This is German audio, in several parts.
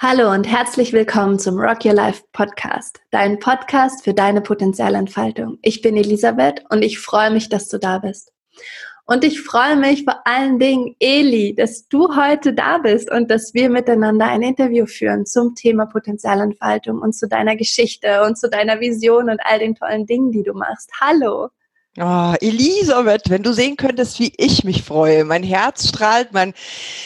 Hallo und herzlich willkommen zum Rock Your Life Podcast, dein Podcast für deine Potenzialentfaltung. Ich bin Elisabeth und ich freue mich, dass du da bist. Und ich freue mich vor allen Dingen, Eli, dass du heute da bist und dass wir miteinander ein Interview führen zum Thema Potenzialentfaltung und zu deiner Geschichte und zu deiner Vision und all den tollen Dingen, die du machst. Hallo. Oh, Elisabeth, wenn du sehen könntest, wie ich mich freue. Mein Herz strahlt, mein,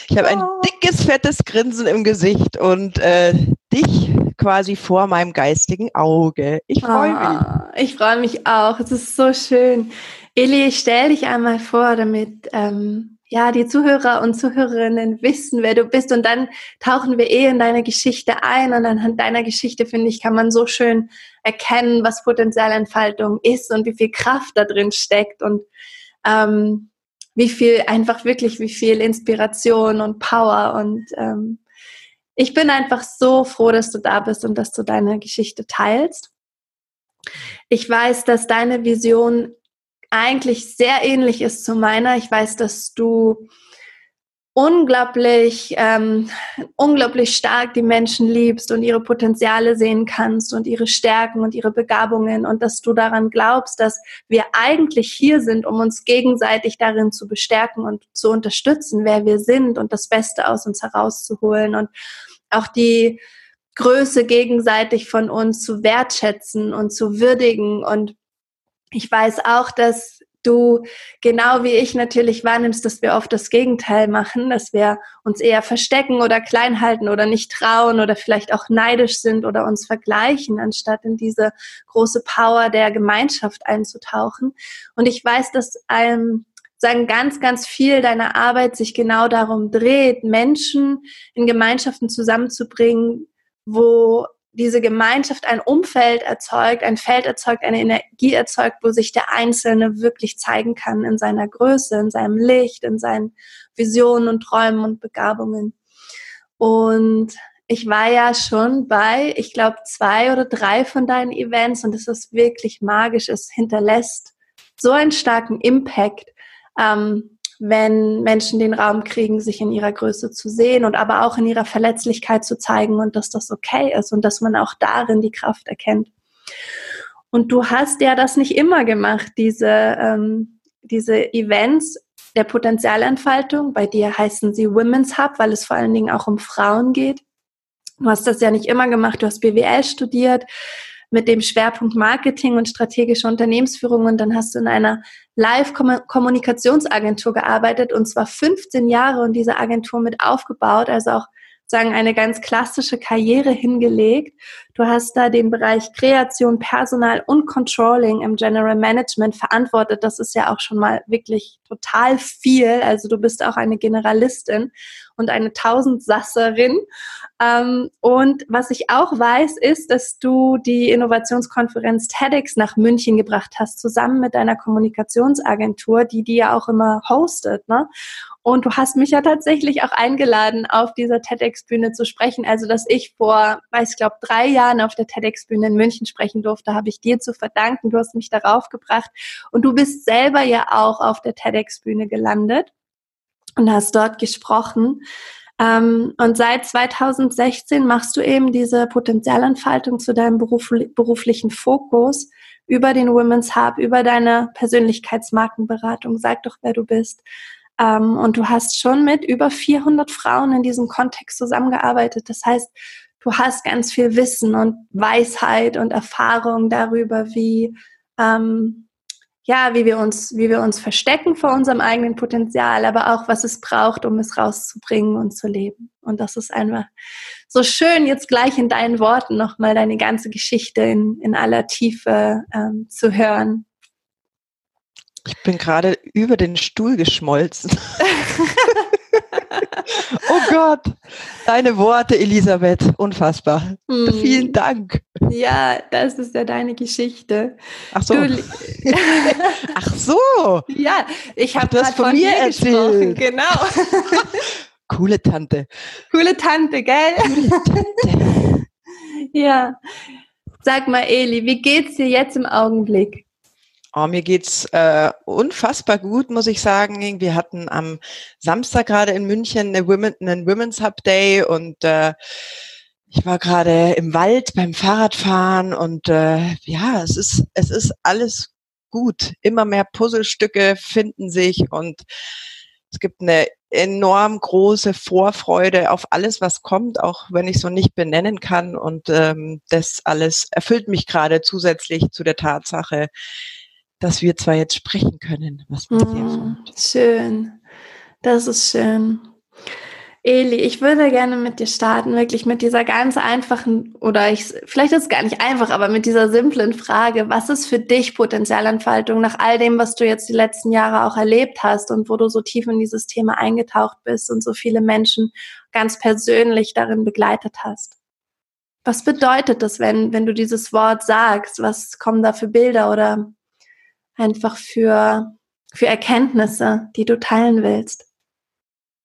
ich habe ein oh. dickes, fettes Grinsen im Gesicht und äh, dich quasi vor meinem geistigen Auge. Ich freue oh, mich. Ich freue mich auch. Es ist so schön. Eli, stell dich einmal vor, damit ähm, ja, die Zuhörer und Zuhörerinnen wissen, wer du bist. Und dann tauchen wir eh in deine Geschichte ein. Und anhand deiner Geschichte, finde ich, kann man so schön erkennen, was Potenzialentfaltung ist und wie viel Kraft da drin steckt und ähm, wie viel, einfach wirklich, wie viel Inspiration und Power. Und ähm, ich bin einfach so froh, dass du da bist und dass du deine Geschichte teilst. Ich weiß, dass deine Vision eigentlich sehr ähnlich ist zu meiner. Ich weiß, dass du unglaublich, ähm, unglaublich stark die Menschen liebst und ihre Potenziale sehen kannst und ihre Stärken und ihre Begabungen und dass du daran glaubst, dass wir eigentlich hier sind, um uns gegenseitig darin zu bestärken und zu unterstützen, wer wir sind und das Beste aus uns herauszuholen und auch die Größe gegenseitig von uns zu wertschätzen und zu würdigen und ich weiß auch, dass du genau wie ich natürlich wahrnimmst, dass wir oft das Gegenteil machen, dass wir uns eher verstecken oder klein halten oder nicht trauen oder vielleicht auch neidisch sind oder uns vergleichen, anstatt in diese große Power der Gemeinschaft einzutauchen. Und ich weiß, dass einem sagen ganz, ganz viel deiner Arbeit sich genau darum dreht, Menschen in Gemeinschaften zusammenzubringen, wo diese Gemeinschaft ein Umfeld erzeugt, ein Feld erzeugt, eine Energie erzeugt, wo sich der Einzelne wirklich zeigen kann in seiner Größe, in seinem Licht, in seinen Visionen und Träumen und Begabungen. Und ich war ja schon bei, ich glaube, zwei oder drei von deinen Events und es ist wirklich magisch. Es hinterlässt so einen starken Impact. Ähm, wenn Menschen den Raum kriegen, sich in ihrer Größe zu sehen und aber auch in ihrer Verletzlichkeit zu zeigen und dass das okay ist und dass man auch darin die Kraft erkennt. Und du hast ja das nicht immer gemacht, diese, ähm, diese Events der Potenzialentfaltung. Bei dir heißen sie Women's Hub, weil es vor allen Dingen auch um Frauen geht. Du hast das ja nicht immer gemacht, du hast BWL studiert, mit dem Schwerpunkt Marketing und strategische Unternehmensführung und dann hast du in einer Live-Kommunikationsagentur gearbeitet und zwar 15 Jahre und diese Agentur mit aufgebaut, also auch sagen eine ganz klassische Karriere hingelegt. Du hast da den Bereich Kreation, Personal und Controlling im General Management verantwortet. Das ist ja auch schon mal wirklich total viel. Also du bist auch eine Generalistin und eine Tausendsasserin. Ähm, und was ich auch weiß, ist, dass du die Innovationskonferenz TEDx nach München gebracht hast, zusammen mit deiner Kommunikationsagentur, die die ja auch immer hostet. Ne? Und du hast mich ja tatsächlich auch eingeladen, auf dieser TEDx-Bühne zu sprechen. Also, dass ich vor, weiß ich glaube, drei Jahren auf der TEDx-Bühne in München sprechen durfte, habe ich dir zu verdanken. Du hast mich darauf gebracht. Und du bist selber ja auch auf der TEDx-Bühne gelandet und hast dort gesprochen. Ähm, und seit 2016 machst du eben diese Potenzialentfaltung zu deinem beruflichen Fokus über den Women's Hub, über deine Persönlichkeitsmarkenberatung. Sag doch, wer du bist. Ähm, und du hast schon mit über 400 Frauen in diesem Kontext zusammengearbeitet. Das heißt, du hast ganz viel Wissen und Weisheit und Erfahrung darüber, wie ähm, ja, wie wir uns, wie wir uns verstecken vor unserem eigenen Potenzial, aber auch was es braucht, um es rauszubringen und zu leben. Und das ist einfach so schön, jetzt gleich in deinen Worten nochmal deine ganze Geschichte in, in aller Tiefe ähm, zu hören. Ich bin gerade über den Stuhl geschmolzen. oh Gott, deine Worte, Elisabeth, unfassbar. Hm. Vielen Dank. Ja, das ist ja deine Geschichte. Ach so. Du, Ach so. Ja, ich habe das von, von mir erzählt. Genau. Coole Tante. Coole Tante, gell? Coole Tante. ja. Sag mal, Eli, wie geht's dir jetzt im Augenblick? Oh, mir geht's äh, unfassbar gut, muss ich sagen. Wir hatten am Samstag gerade in München eine Women, einen Women's Hub Day und äh, ich war gerade im Wald beim Fahrradfahren und äh, ja, es ist, es ist alles gut. Immer mehr Puzzlestücke finden sich und es gibt eine enorm große Vorfreude auf alles, was kommt, auch wenn ich so nicht benennen kann. Und ähm, das alles erfüllt mich gerade zusätzlich zu der Tatsache, dass wir zwar jetzt sprechen können, was mir mm, Schön. Das ist schön. Eli, ich würde gerne mit dir starten, wirklich mit dieser ganz einfachen, oder ich, vielleicht ist es gar nicht einfach, aber mit dieser simplen Frage, was ist für dich Potenzialentfaltung nach all dem, was du jetzt die letzten Jahre auch erlebt hast und wo du so tief in dieses Thema eingetaucht bist und so viele Menschen ganz persönlich darin begleitet hast? Was bedeutet das, wenn, wenn du dieses Wort sagst? Was kommen da für Bilder oder einfach für, für Erkenntnisse, die du teilen willst?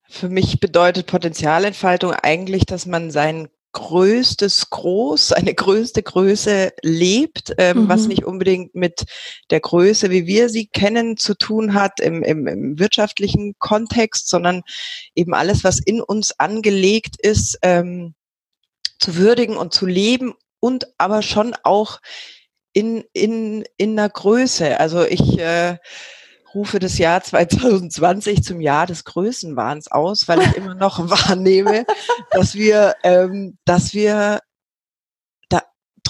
Für mich bedeutet Potenzialentfaltung eigentlich, dass man sein größtes Groß, seine größte Größe lebt, ähm, mhm. was nicht unbedingt mit der Größe, wie wir sie kennen, zu tun hat im, im, im wirtschaftlichen Kontext, sondern eben alles, was in uns angelegt ist, ähm, zu würdigen und zu leben und aber schon auch in, in, in einer Größe. Also ich äh, rufe das Jahr 2020 zum Jahr des Größenwahns aus, weil ich immer noch wahrnehme, dass wir, ähm, dass wir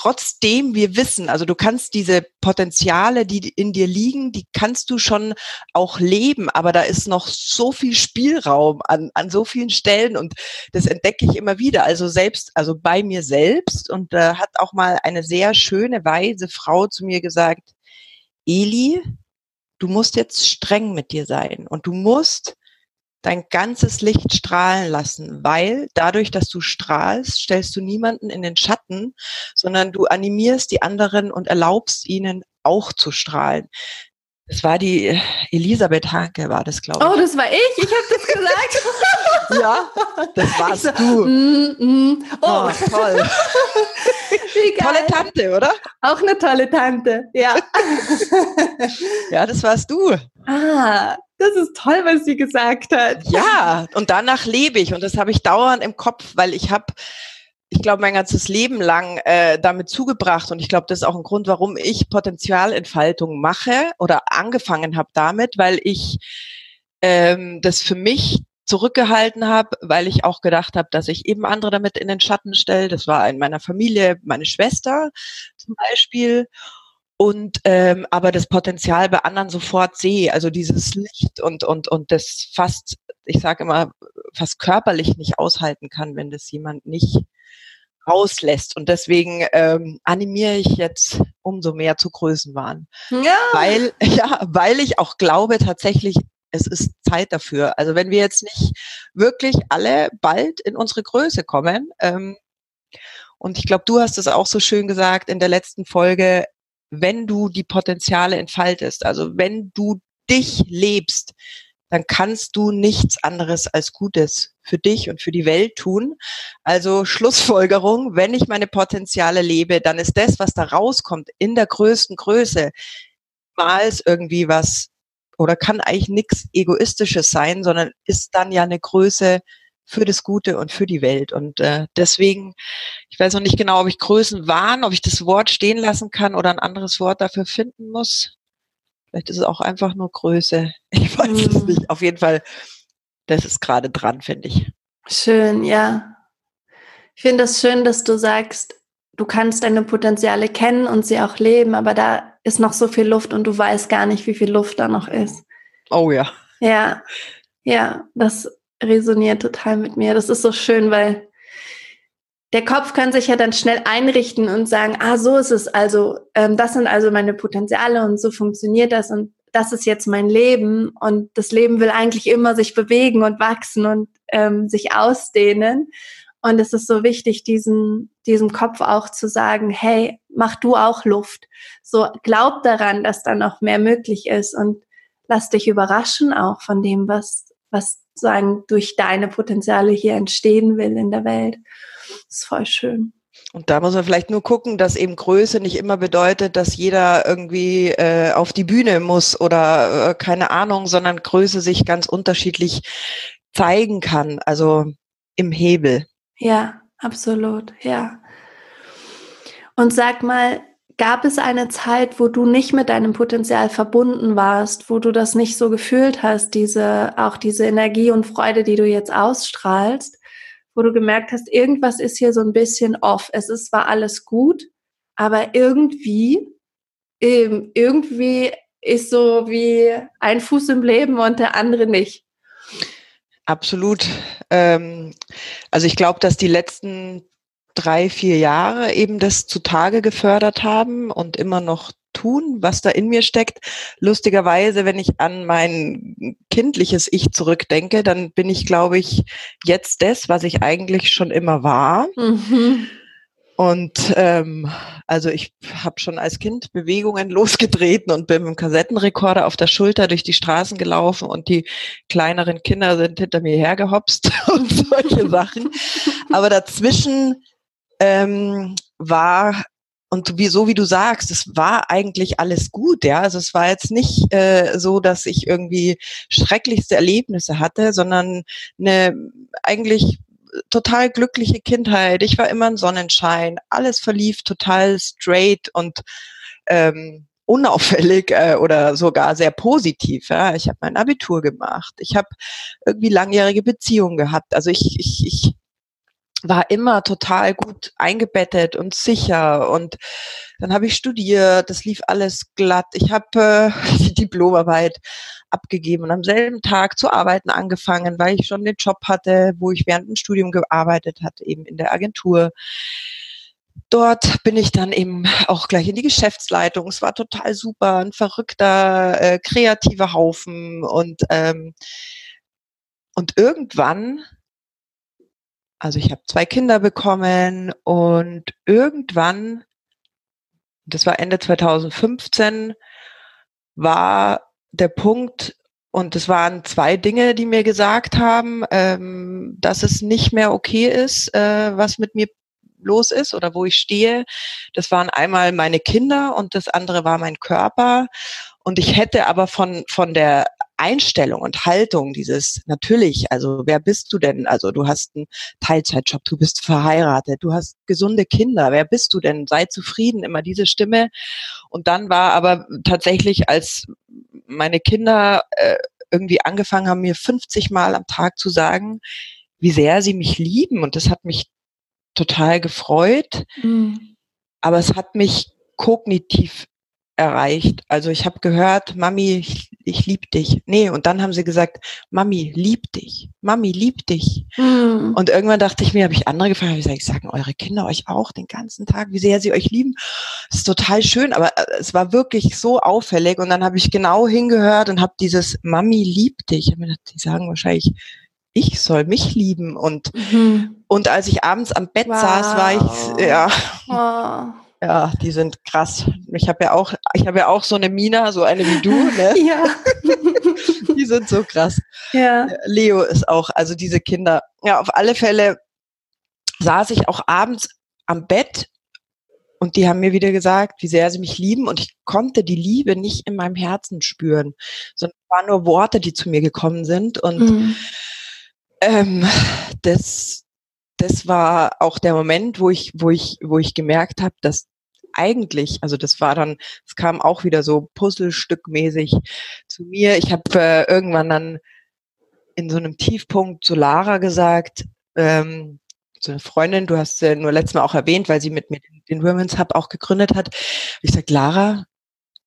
trotzdem wir wissen, also du kannst diese Potenziale, die in dir liegen, die kannst du schon auch leben, aber da ist noch so viel Spielraum an, an so vielen Stellen und das entdecke ich immer wieder. Also selbst, also bei mir selbst und da äh, hat auch mal eine sehr schöne, weise Frau zu mir gesagt, Eli, du musst jetzt streng mit dir sein und du musst dein ganzes Licht strahlen lassen, weil dadurch, dass du strahlst, stellst du niemanden in den Schatten, sondern du animierst die anderen und erlaubst ihnen auch zu strahlen. Das war die Elisabeth Hanke, war das, glaube ich. Oh, das war ich? Ich habe das gesagt. ja, das warst so, du. Mm, mm. Oh. oh, toll. Tolle Tante, oder? Auch eine tolle Tante, ja. ja, das warst du. Ah, das ist toll, was sie gesagt hat. Ja, und danach lebe ich und das habe ich dauernd im Kopf, weil ich habe ich glaube, mein ganzes Leben lang äh, damit zugebracht und ich glaube, das ist auch ein Grund, warum ich Potenzialentfaltung mache oder angefangen habe damit, weil ich ähm, das für mich zurückgehalten habe, weil ich auch gedacht habe, dass ich eben andere damit in den Schatten stelle. Das war in meiner Familie meine Schwester zum Beispiel. Und ähm, aber das Potenzial bei anderen sofort sehe, also dieses Licht und und und das fast, ich sage immer, fast körperlich nicht aushalten kann, wenn das jemand nicht rauslässt. Und deswegen ähm, animiere ich jetzt umso mehr zu Größenwahn. Ja. Weil, ja, weil ich auch glaube tatsächlich, es ist Zeit dafür. Also wenn wir jetzt nicht wirklich alle bald in unsere Größe kommen, ähm, und ich glaube, du hast es auch so schön gesagt in der letzten Folge, wenn du die Potenziale entfaltest, also wenn du dich lebst, dann kannst du nichts anderes als Gutes für dich und für die Welt tun. Also Schlussfolgerung, wenn ich meine Potenziale lebe, dann ist das, was da rauskommt, in der größten Größe, mal irgendwie was oder kann eigentlich nichts Egoistisches sein, sondern ist dann ja eine Größe für das Gute und für die Welt. Und äh, deswegen, ich weiß noch nicht genau, ob ich Größen waren, ob ich das Wort stehen lassen kann oder ein anderes Wort dafür finden muss. Vielleicht ist es auch einfach nur Größe. Ich weiß mhm. es nicht. Auf jeden Fall, das ist gerade dran, finde ich. Schön, ja. Ich finde es das schön, dass du sagst, du kannst deine Potenziale kennen und sie auch leben, aber da ist noch so viel Luft und du weißt gar nicht, wie viel Luft da noch ist. Oh ja. Ja, ja, das resoniert total mit mir. Das ist so schön, weil der Kopf kann sich ja dann schnell einrichten und sagen, ah, so ist es also, ähm, das sind also meine Potenziale und so funktioniert das und das ist jetzt mein Leben und das Leben will eigentlich immer sich bewegen und wachsen und ähm, sich ausdehnen. Und es ist so wichtig, diesen, diesem Kopf auch zu sagen, hey, mach du auch Luft. So glaub daran, dass da noch mehr möglich ist und lass dich überraschen auch von dem, was, was sagen durch deine Potenziale hier entstehen will in der Welt. Das ist voll schön. Und da muss man vielleicht nur gucken, dass eben Größe nicht immer bedeutet, dass jeder irgendwie äh, auf die Bühne muss oder äh, keine Ahnung, sondern Größe sich ganz unterschiedlich zeigen kann, also im Hebel. Ja, absolut, ja. Und sag mal, gab es eine Zeit, wo du nicht mit deinem Potenzial verbunden warst, wo du das nicht so gefühlt hast, diese, auch diese Energie und Freude, die du jetzt ausstrahlst, wo du gemerkt hast, irgendwas ist hier so ein bisschen off. Es ist zwar alles gut, aber irgendwie, ähm, irgendwie ist so wie ein Fuß im Leben und der andere nicht. Absolut. Ähm, also ich glaube, dass die letzten drei, vier Jahre eben das zutage gefördert haben und immer noch tun, was da in mir steckt. Lustigerweise, wenn ich an mein kindliches Ich zurückdenke, dann bin ich, glaube ich, jetzt das, was ich eigentlich schon immer war. Mhm. Und ähm, also ich habe schon als Kind Bewegungen losgetreten und bin mit dem Kassettenrekorder auf der Schulter durch die Straßen gelaufen und die kleineren Kinder sind hinter mir hergehopst und solche Sachen. Aber dazwischen ähm, war und wie, so wie du sagst, es war eigentlich alles gut, ja. Also es war jetzt nicht äh, so, dass ich irgendwie schrecklichste Erlebnisse hatte, sondern eine eigentlich total glückliche Kindheit. Ich war immer ein Sonnenschein. Alles verlief total straight und ähm, unauffällig äh, oder sogar sehr positiv. Ja. Ich habe mein Abitur gemacht. Ich habe irgendwie langjährige Beziehungen gehabt. Also ich, ich, ich war immer total gut eingebettet und sicher und dann habe ich studiert, das lief alles glatt. Ich habe äh, die Diplomarbeit abgegeben und am selben Tag zu arbeiten angefangen, weil ich schon den Job hatte, wo ich während dem Studium gearbeitet hatte, eben in der Agentur. Dort bin ich dann eben auch gleich in die Geschäftsleitung. Es war total super, ein verrückter, äh, kreativer Haufen und ähm, und irgendwann also ich habe zwei Kinder bekommen und irgendwann, das war Ende 2015, war der Punkt, und es waren zwei Dinge, die mir gesagt haben, ähm, dass es nicht mehr okay ist, äh, was mit mir los ist oder wo ich stehe. Das waren einmal meine Kinder und das andere war mein Körper. Und ich hätte aber von, von der Einstellung und Haltung, dieses natürlich, also wer bist du denn? Also du hast einen Teilzeitjob, du bist verheiratet, du hast gesunde Kinder, wer bist du denn? Sei zufrieden, immer diese Stimme. Und dann war aber tatsächlich, als meine Kinder äh, irgendwie angefangen haben, mir 50 Mal am Tag zu sagen, wie sehr sie mich lieben. Und das hat mich total gefreut. Mhm. Aber es hat mich kognitiv erreicht. Also ich habe gehört, Mami, ich, ich lieb dich. Nee, und dann haben sie gesagt, Mami, lieb dich. Mami, lieb dich. Mhm. Und irgendwann dachte ich mir, habe ich andere gefragt, habe ich gesagt, sagen eure Kinder euch auch den ganzen Tag, wie sehr sie euch lieben. Das ist total schön, aber äh, es war wirklich so auffällig. Und dann habe ich genau hingehört und habe dieses Mami, lieb dich. Die sagen wahrscheinlich, ich soll mich lieben. Und, mhm. und als ich abends am Bett wow. saß, war ich, ja. Oh. Ja, die sind krass. Ich habe ja auch, ich habe ja auch so eine Mina, so eine wie du, ne? ja. die sind so krass. Ja. Leo ist auch, also diese Kinder. Ja, auf alle Fälle saß ich auch abends am Bett und die haben mir wieder gesagt, wie sehr sie mich lieben und ich konnte die Liebe nicht in meinem Herzen spüren, sondern es waren nur Worte, die zu mir gekommen sind und mhm. ähm, das das war auch der Moment, wo ich, wo ich, wo ich gemerkt habe, dass eigentlich, also das war dann, es kam auch wieder so Puzzlestückmäßig zu mir. Ich habe äh, irgendwann dann in so einem Tiefpunkt zu Lara gesagt, ähm, so eine Freundin, du hast sie nur letztes Mal auch erwähnt, weil sie mit mir den Women's Hub auch gegründet hat. Ich sag, Lara,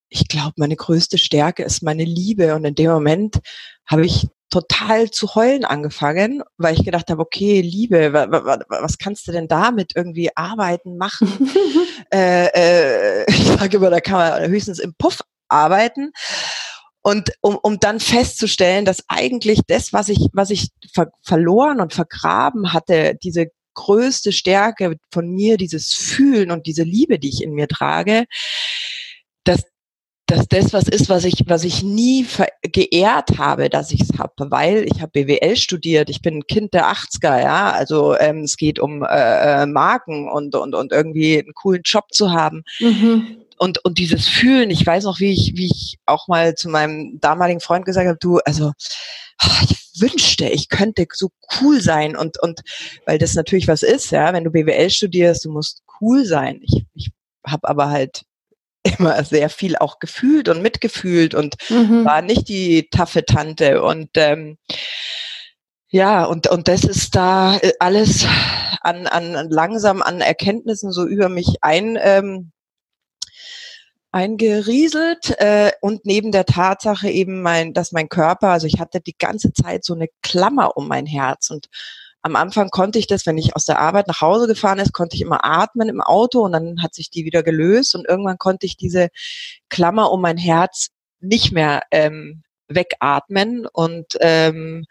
ich glaube, meine größte Stärke ist meine Liebe. Und in dem Moment habe ich total zu heulen angefangen, weil ich gedacht habe, okay, Liebe, was kannst du denn damit irgendwie arbeiten, machen? äh, äh, ich sage immer, da kann man höchstens im Puff arbeiten. Und um, um dann festzustellen, dass eigentlich das, was ich, was ich ver verloren und vergraben hatte, diese größte Stärke von mir, dieses Fühlen und diese Liebe, die ich in mir trage, dass dass das was ist, was ich, was ich nie geehrt habe, dass ich es habe, weil ich habe BWL studiert, ich bin ein Kind der 80er, ja, also ähm, es geht um äh, äh, Marken und, und, und irgendwie einen coolen Job zu haben. Mhm. Und, und dieses Fühlen, ich weiß noch, wie ich, wie ich auch mal zu meinem damaligen Freund gesagt habe, du, also ich wünschte, ich könnte so cool sein und, und weil das natürlich was ist, ja, wenn du BWL studierst, du musst cool sein. Ich, ich habe aber halt immer sehr viel auch gefühlt und mitgefühlt und mhm. war nicht die taffe Tante und ähm, ja, und, und das ist da äh, alles an, an langsam an Erkenntnissen so über mich ein, ähm, eingerieselt äh, und neben der Tatsache eben mein, dass mein Körper, also ich hatte die ganze Zeit so eine Klammer um mein Herz und am Anfang konnte ich das, wenn ich aus der Arbeit nach Hause gefahren ist, konnte ich immer atmen im Auto und dann hat sich die wieder gelöst und irgendwann konnte ich diese Klammer um mein Herz nicht mehr ähm, wegatmen und ähm,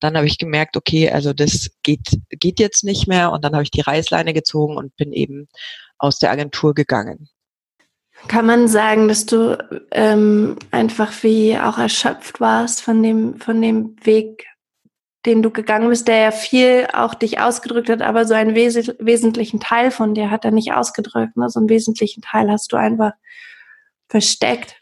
dann habe ich gemerkt, okay, also das geht, geht jetzt nicht mehr und dann habe ich die Reißleine gezogen und bin eben aus der Agentur gegangen. Kann man sagen, dass du ähm, einfach wie auch erschöpft warst von dem, von dem Weg, den du gegangen bist, der ja viel auch dich ausgedrückt hat, aber so einen wes wesentlichen Teil von dir hat er nicht ausgedrückt. Ne? So einen wesentlichen Teil hast du einfach versteckt.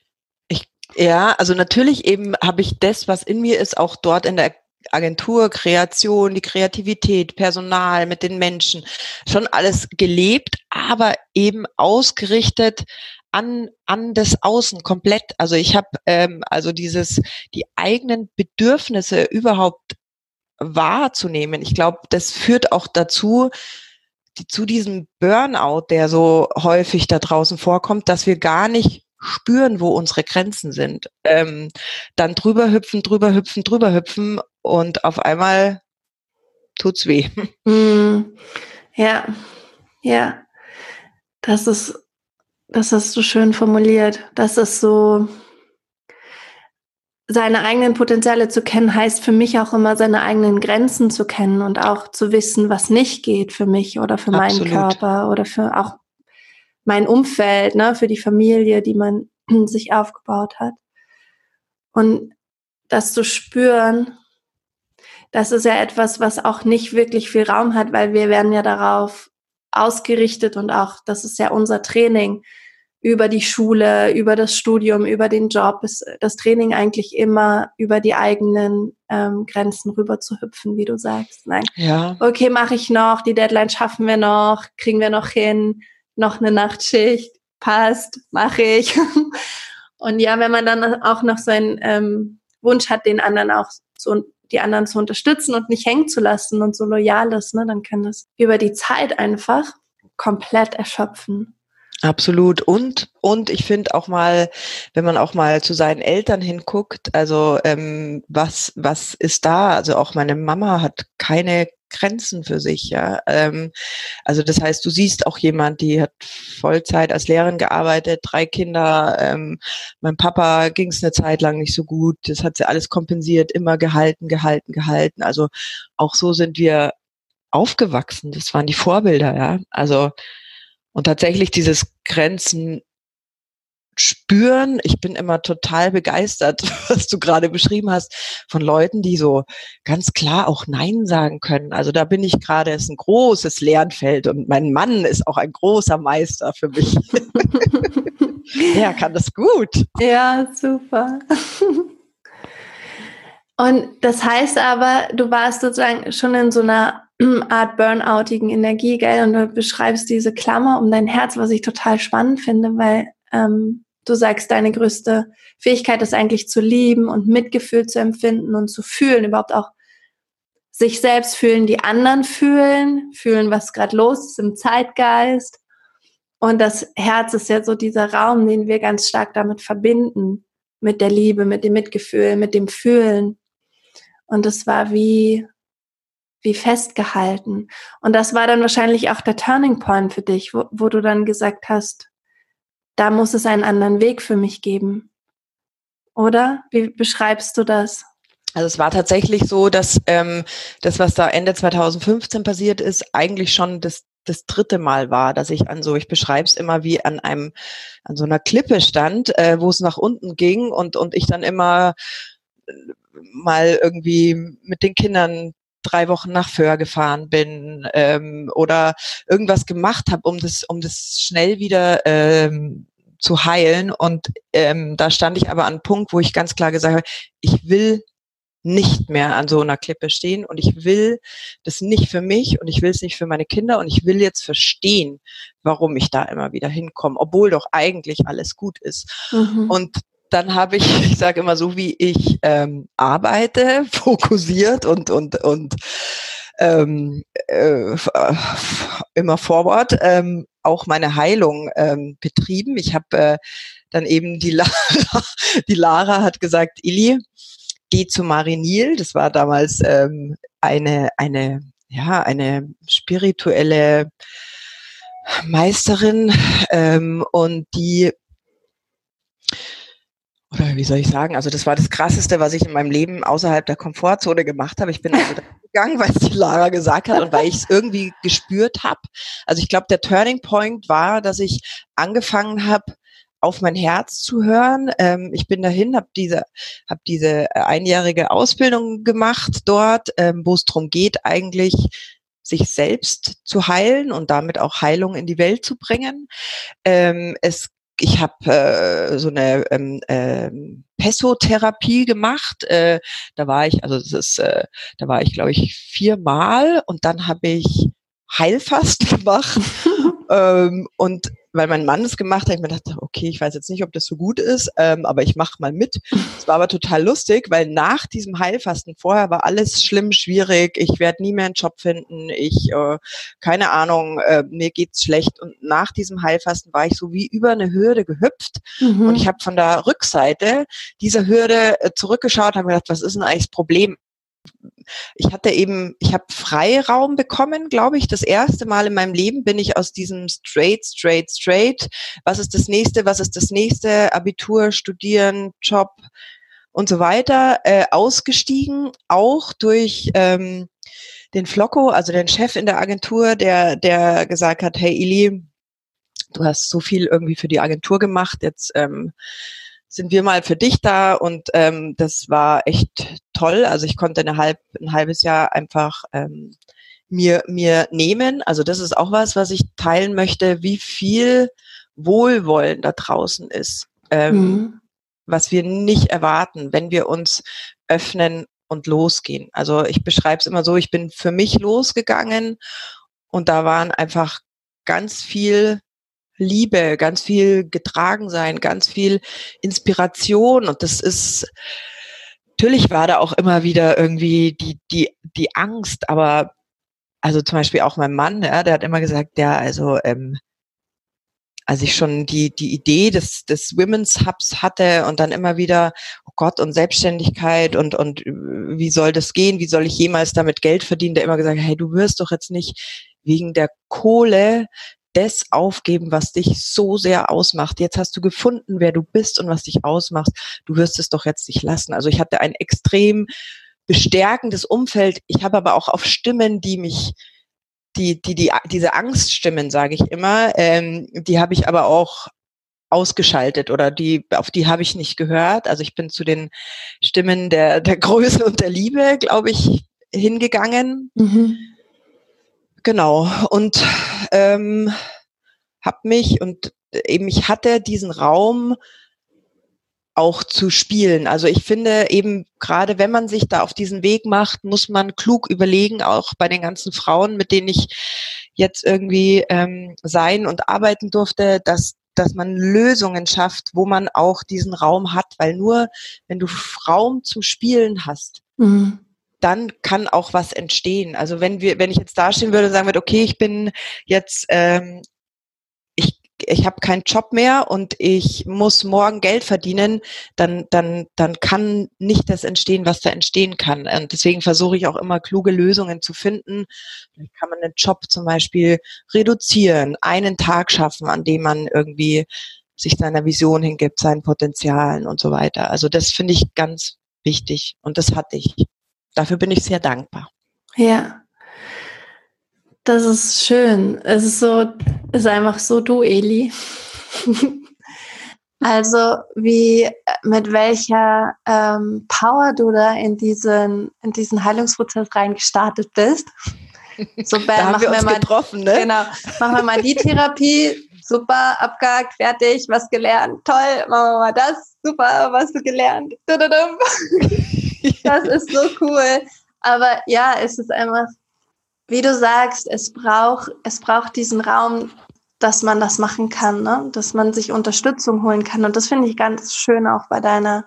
Ich, ja, also natürlich eben habe ich das, was in mir ist, auch dort in der Agentur, Kreation, die Kreativität, Personal mit den Menschen, schon alles gelebt, aber eben ausgerichtet an, an das Außen komplett. Also ich habe ähm, also dieses, die eigenen Bedürfnisse überhaupt wahrzunehmen. Ich glaube, das führt auch dazu, die, zu diesem Burnout, der so häufig da draußen vorkommt, dass wir gar nicht spüren, wo unsere Grenzen sind. Ähm, dann drüber hüpfen, drüber hüpfen, drüber hüpfen und auf einmal tut's weh. Mm, ja, ja. Das ist das hast du schön formuliert. Das ist so, seine eigenen Potenziale zu kennen, heißt für mich auch immer, seine eigenen Grenzen zu kennen und auch zu wissen, was nicht geht für mich oder für Absolut. meinen Körper oder für auch mein Umfeld, ne, für die Familie, die man sich aufgebaut hat. Und das zu spüren, das ist ja etwas, was auch nicht wirklich viel Raum hat, weil wir werden ja darauf ausgerichtet und auch, das ist ja unser Training, über die Schule, über das Studium, über den Job, ist das Training eigentlich immer über die eigenen ähm, Grenzen rüber zu hüpfen, wie du sagst. Nein. Ja. Okay, mache ich noch, die Deadline schaffen wir noch, kriegen wir noch hin, noch eine Nachtschicht, passt, mache ich. Und ja, wenn man dann auch noch so einen ähm, Wunsch hat, den anderen auch zu, die anderen zu unterstützen und nicht hängen zu lassen und so loyal ist, ne, dann kann das über die Zeit einfach komplett erschöpfen. Absolut. Und, und ich finde auch mal, wenn man auch mal zu seinen Eltern hinguckt, also ähm, was, was ist da? Also auch meine Mama hat keine Grenzen für sich, ja. Ähm, also das heißt, du siehst auch jemand, die hat Vollzeit als Lehrerin gearbeitet, drei Kinder, ähm, mein Papa ging es eine Zeit lang nicht so gut, das hat sie alles kompensiert, immer gehalten, gehalten, gehalten. Also auch so sind wir aufgewachsen. Das waren die Vorbilder, ja. Also und tatsächlich dieses Grenzen spüren. Ich bin immer total begeistert, was du gerade beschrieben hast, von Leuten, die so ganz klar auch Nein sagen können. Also da bin ich gerade, ist ein großes Lernfeld und mein Mann ist auch ein großer Meister für mich. er kann das gut. Ja, super. Und das heißt aber, du warst sozusagen schon in so einer Art burnoutigen Energie, gell? Und du beschreibst diese Klammer um dein Herz, was ich total spannend finde, weil ähm, du sagst, deine größte Fähigkeit ist eigentlich zu lieben und Mitgefühl zu empfinden und zu fühlen, überhaupt auch sich selbst fühlen, die anderen fühlen, fühlen, was gerade los ist im Zeitgeist. Und das Herz ist ja so dieser Raum, den wir ganz stark damit verbinden, mit der Liebe, mit dem Mitgefühl, mit dem Fühlen. Und es war wie wie festgehalten. Und das war dann wahrscheinlich auch der Turning Point für dich, wo, wo du dann gesagt hast, da muss es einen anderen Weg für mich geben. Oder? Wie beschreibst du das? Also es war tatsächlich so, dass ähm, das, was da Ende 2015 passiert ist, eigentlich schon das, das dritte Mal war, dass ich an so, ich beschreibe es immer wie an einem, an so einer Klippe stand, äh, wo es nach unten ging und, und ich dann immer äh, mal irgendwie mit den Kindern drei Wochen nach Föhr gefahren bin ähm, oder irgendwas gemacht habe, um das, um das schnell wieder ähm, zu heilen. Und ähm, da stand ich aber an einem Punkt, wo ich ganz klar gesagt habe, ich will nicht mehr an so einer Klippe stehen und ich will das nicht für mich und ich will es nicht für meine Kinder und ich will jetzt verstehen, warum ich da immer wieder hinkomme, obwohl doch eigentlich alles gut ist. Mhm. Und dann habe ich, ich sage immer so, wie ich ähm, arbeite, fokussiert und und und ähm, äh, immer forward, ähm, auch meine Heilung ähm, betrieben. Ich habe äh, dann eben die Lara, die Lara hat gesagt, Ili, geh zu Marinil. Das war damals ähm, eine eine ja eine spirituelle Meisterin ähm, und die oder wie soll ich sagen, also das war das Krasseste, was ich in meinem Leben außerhalb der Komfortzone gemacht habe. Ich bin also gegangen, weil es die Lara gesagt hat und weil ich es irgendwie gespürt habe. Also ich glaube, der Turning Point war, dass ich angefangen habe, auf mein Herz zu hören. Ähm, ich bin dahin, habe diese, hab diese einjährige Ausbildung gemacht dort, ähm, wo es darum geht, eigentlich sich selbst zu heilen und damit auch Heilung in die Welt zu bringen. Ähm, es ich habe äh, so eine ähm, äh, Pesso-Therapie gemacht. Äh, da war ich, also das ist, äh, da war ich, glaube ich, viermal und dann habe ich Heilfast gemacht. Ähm, und weil mein Mann es gemacht hat, ich mir dachte, okay, ich weiß jetzt nicht, ob das so gut ist, ähm, aber ich mache mal mit. Es war aber total lustig, weil nach diesem Heilfasten vorher war alles schlimm, schwierig. Ich werde nie mehr einen Job finden. Ich, äh, keine Ahnung, äh, mir geht's schlecht. Und nach diesem Heilfasten war ich so wie über eine Hürde gehüpft mhm. und ich habe von der Rückseite dieser Hürde äh, zurückgeschaut, habe gedacht, was ist denn eigentlich das Problem? Ich hatte eben, ich habe Freiraum bekommen, glaube ich. Das erste Mal in meinem Leben bin ich aus diesem straight, straight, straight. Was ist das nächste? Was ist das nächste? Abitur, Studieren, Job und so weiter äh, ausgestiegen, auch durch ähm, den Flocko, also den Chef in der Agentur, der, der gesagt hat, hey Ili, du hast so viel irgendwie für die Agentur gemacht, jetzt ähm, sind wir mal für dich da und ähm, das war echt toll. Also ich konnte eine halb, ein halbes Jahr einfach ähm, mir, mir nehmen. Also das ist auch was, was ich teilen möchte, wie viel Wohlwollen da draußen ist, ähm, mhm. was wir nicht erwarten, wenn wir uns öffnen und losgehen. Also ich beschreibe es immer so, ich bin für mich losgegangen und da waren einfach ganz viel Liebe, ganz viel getragen sein, ganz viel Inspiration und das ist natürlich war da auch immer wieder irgendwie die die die Angst, aber also zum Beispiel auch mein Mann, ja, der hat immer gesagt, ja, also ähm, als ich schon die die Idee des des Women's Hubs hatte und dann immer wieder oh Gott und Selbstständigkeit und und wie soll das gehen? Wie soll ich jemals damit Geld verdienen? Der immer gesagt, hey, du wirst doch jetzt nicht wegen der Kohle das aufgeben, was dich so sehr ausmacht. Jetzt hast du gefunden, wer du bist und was dich ausmacht. Du wirst es doch jetzt nicht lassen. Also ich hatte ein extrem bestärkendes Umfeld. Ich habe aber auch auf Stimmen, die mich, die, die, die diese Angststimmen, sage ich immer, ähm, die habe ich aber auch ausgeschaltet oder die, auf die habe ich nicht gehört. Also ich bin zu den Stimmen der, der Größe und der Liebe, glaube ich, hingegangen. Mhm. Genau. Und ähm, habe mich und eben ich hatte diesen Raum auch zu spielen. Also ich finde eben gerade, wenn man sich da auf diesen Weg macht, muss man klug überlegen, auch bei den ganzen Frauen, mit denen ich jetzt irgendwie ähm, sein und arbeiten durfte, dass dass man Lösungen schafft, wo man auch diesen Raum hat, weil nur wenn du Raum zum Spielen hast, mhm dann kann auch was entstehen. Also wenn wir, wenn ich jetzt dastehen würde und sagen würde, okay, ich bin jetzt, ähm, ich, ich habe keinen Job mehr und ich muss morgen Geld verdienen, dann, dann, dann kann nicht das entstehen, was da entstehen kann. Und deswegen versuche ich auch immer kluge Lösungen zu finden. Dann kann man einen Job zum Beispiel reduzieren, einen Tag schaffen, an dem man irgendwie sich seiner Vision hingibt, seinen Potenzialen und so weiter. Also das finde ich ganz wichtig und das hatte ich dafür bin ich sehr dankbar. Ja. Das ist schön. Es ist so, es ist einfach so du, Eli. also wie, mit welcher ähm, Power du da in diesen, in diesen Heilungsprozess reingestartet bist. So, bam, da haben wir uns mal, getroffen, ne? Genau. Machen wir mal die Therapie. Super, abgehakt, fertig, was gelernt. Toll, machen wir mal das. Super, was du gelernt. Das ist so cool. Aber ja, es ist einfach, wie du sagst, es braucht, es braucht diesen Raum, dass man das machen kann, ne? dass man sich Unterstützung holen kann. Und das finde ich ganz schön auch bei deiner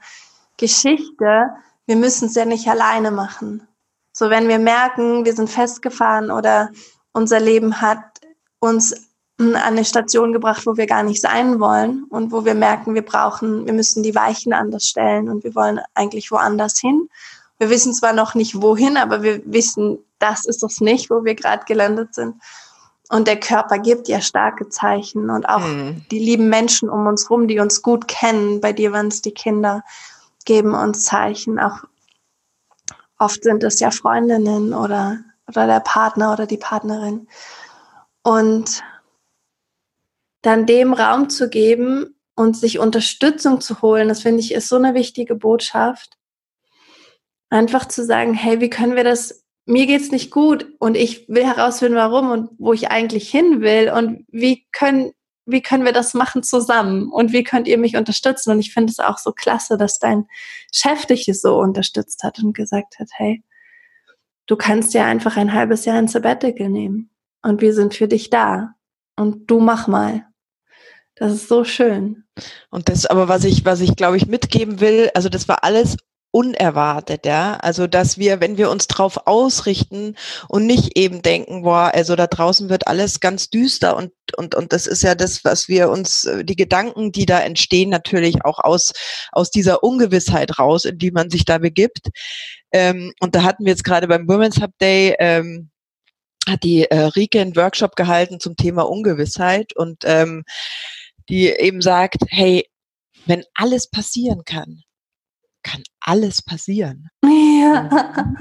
Geschichte. Wir müssen es ja nicht alleine machen. So, wenn wir merken, wir sind festgefahren oder unser Leben hat uns an eine Station gebracht, wo wir gar nicht sein wollen und wo wir merken, wir brauchen, wir müssen die Weichen anders stellen und wir wollen eigentlich woanders hin. Wir wissen zwar noch nicht wohin, aber wir wissen, das ist es nicht, wo wir gerade gelandet sind. Und der Körper gibt ja starke Zeichen und auch mhm. die lieben Menschen um uns rum, die uns gut kennen, bei dir waren es die Kinder, geben uns Zeichen. Auch oft sind es ja Freundinnen oder, oder der Partner oder die Partnerin. Und dann dem Raum zu geben und sich Unterstützung zu holen, das finde ich ist so eine wichtige Botschaft. Einfach zu sagen, hey, wie können wir das mir geht's nicht gut und ich will herausfinden, warum und wo ich eigentlich hin will und wie können, wie können wir das machen zusammen und wie könnt ihr mich unterstützen? Und ich finde es auch so klasse, dass dein Chef dich so unterstützt hat und gesagt hat, hey, du kannst ja einfach ein halbes Jahr ein Sabbatical nehmen und wir sind für dich da und du mach mal. Das ist so schön. Und das aber, was ich, was ich glaube ich mitgeben will, also das war alles unerwartet, ja. Also, dass wir, wenn wir uns drauf ausrichten und nicht eben denken, boah, also da draußen wird alles ganz düster und, und, und das ist ja das, was wir uns, die Gedanken, die da entstehen, natürlich auch aus, aus dieser Ungewissheit raus, in die man sich da begibt. Ähm, und da hatten wir jetzt gerade beim Women's Hub Day, ähm, hat die äh, Rike einen Workshop gehalten zum Thema Ungewissheit und ähm, die eben sagt, hey, wenn alles passieren kann, kann alles passieren. Ja.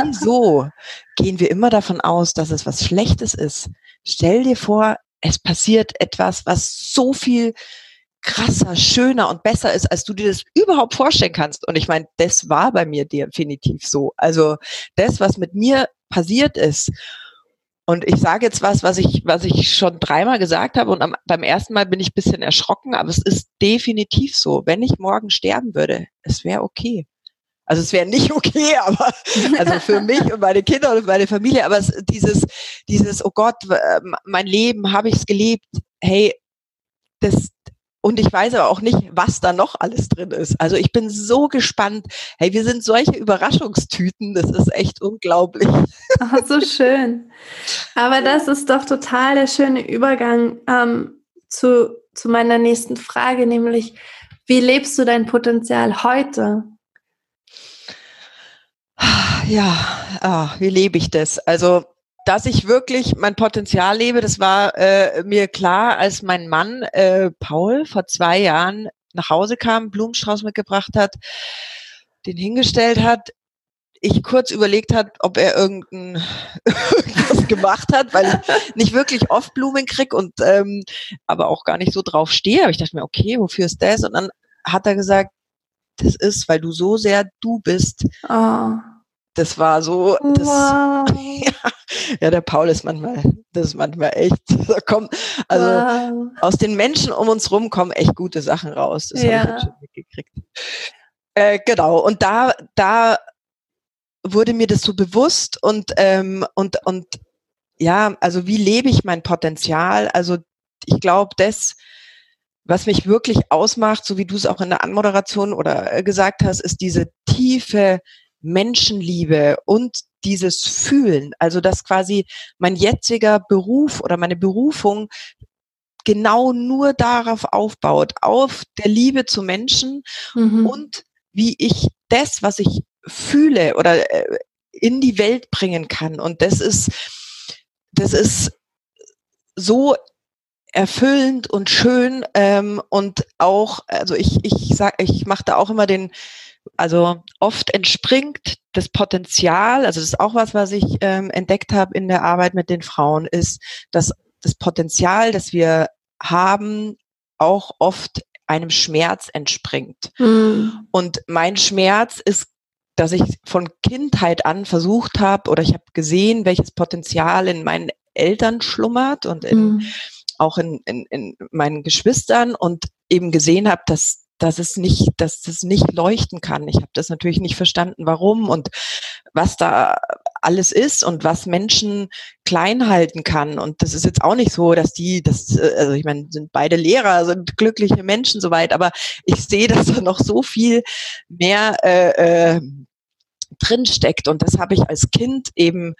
Wieso gehen wir immer davon aus, dass es was Schlechtes ist? Stell dir vor, es passiert etwas, was so viel krasser, schöner und besser ist, als du dir das überhaupt vorstellen kannst. Und ich meine, das war bei mir definitiv so. Also das, was mit mir passiert ist. Und ich sage jetzt was, was ich, was ich schon dreimal gesagt habe und am, beim ersten Mal bin ich bisschen erschrocken, aber es ist definitiv so. Wenn ich morgen sterben würde, es wäre okay. Also es wäre nicht okay, aber also für mich und meine Kinder und meine Familie, aber es, dieses, dieses, oh Gott, mein Leben, habe ich es gelebt, hey, das, und ich weiß aber auch nicht, was da noch alles drin ist. Also ich bin so gespannt. Hey, wir sind solche Überraschungstüten. Das ist echt unglaublich. Oh, so schön. Aber das ist doch total der schöne Übergang ähm, zu, zu meiner nächsten Frage, nämlich, wie lebst du dein Potenzial heute? ja, ah, wie lebe ich das? Also, dass ich wirklich mein Potenzial lebe, das war äh, mir klar, als mein Mann äh, Paul vor zwei Jahren nach Hause kam, Blumenstrauß mitgebracht hat, den hingestellt hat, ich kurz überlegt hat, ob er irgendein, irgendwas gemacht hat, weil ich nicht wirklich oft Blumen krieg und ähm, aber auch gar nicht so drauf stehe. Aber ich dachte mir, okay, wofür ist das? Und dann hat er gesagt, das ist, weil du so sehr du bist. Oh das war so, das, wow. ja, ja, der Paul ist manchmal, das ist manchmal echt, da kommt, also wow. aus den Menschen um uns rum kommen echt gute Sachen raus. Das ja. habe ich schon mitgekriegt. Äh, genau, und da, da wurde mir das so bewusst und, ähm, und, und ja, also wie lebe ich mein Potenzial? Also ich glaube, das, was mich wirklich ausmacht, so wie du es auch in der Anmoderation oder äh, gesagt hast, ist diese tiefe Menschenliebe und dieses Fühlen, also dass quasi mein jetziger Beruf oder meine Berufung genau nur darauf aufbaut, auf der Liebe zu Menschen mhm. und wie ich das, was ich fühle oder äh, in die Welt bringen kann. Und das ist, das ist so erfüllend und schön ähm, und auch, also ich, ich sag, ich mache da auch immer den, also oft entspringt das Potenzial, also das ist auch was, was ich ähm, entdeckt habe in der Arbeit mit den Frauen, ist, dass das Potenzial, das wir haben, auch oft einem Schmerz entspringt. Mhm. Und mein Schmerz ist, dass ich von Kindheit an versucht habe oder ich habe gesehen, welches Potenzial in meinen Eltern schlummert und in, mhm. Auch in, in, in meinen Geschwistern und eben gesehen habe, dass dass es nicht, dass es nicht leuchten kann. Ich habe das natürlich nicht verstanden, warum und was da alles ist und was Menschen klein halten kann. Und das ist jetzt auch nicht so, dass die, das, also ich meine, sind beide Lehrer, sind glückliche Menschen soweit, aber ich sehe, dass da noch so viel mehr äh, äh, drinsteckt. Und das habe ich als Kind eben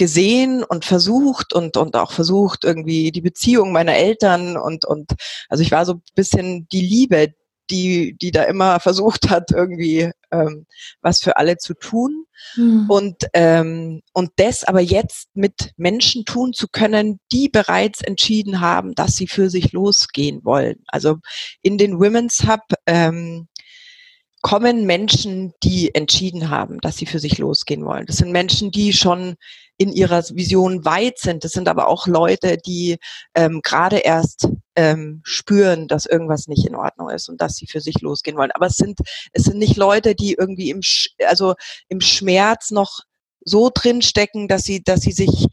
gesehen und versucht und, und auch versucht, irgendwie die Beziehung meiner Eltern und, und also ich war so ein bisschen die Liebe, die, die da immer versucht hat, irgendwie ähm, was für alle zu tun. Mhm. Und, ähm, und das aber jetzt mit Menschen tun zu können, die bereits entschieden haben, dass sie für sich losgehen wollen. Also in den Women's Hub ähm, kommen Menschen, die entschieden haben, dass sie für sich losgehen wollen. Das sind Menschen, die schon in ihrer Vision weit sind. Das sind aber auch Leute, die ähm, gerade erst ähm, spüren, dass irgendwas nicht in Ordnung ist und dass sie für sich losgehen wollen. Aber es sind es sind nicht Leute, die irgendwie im Sch also im Schmerz noch so drin stecken, dass sie dass sie sich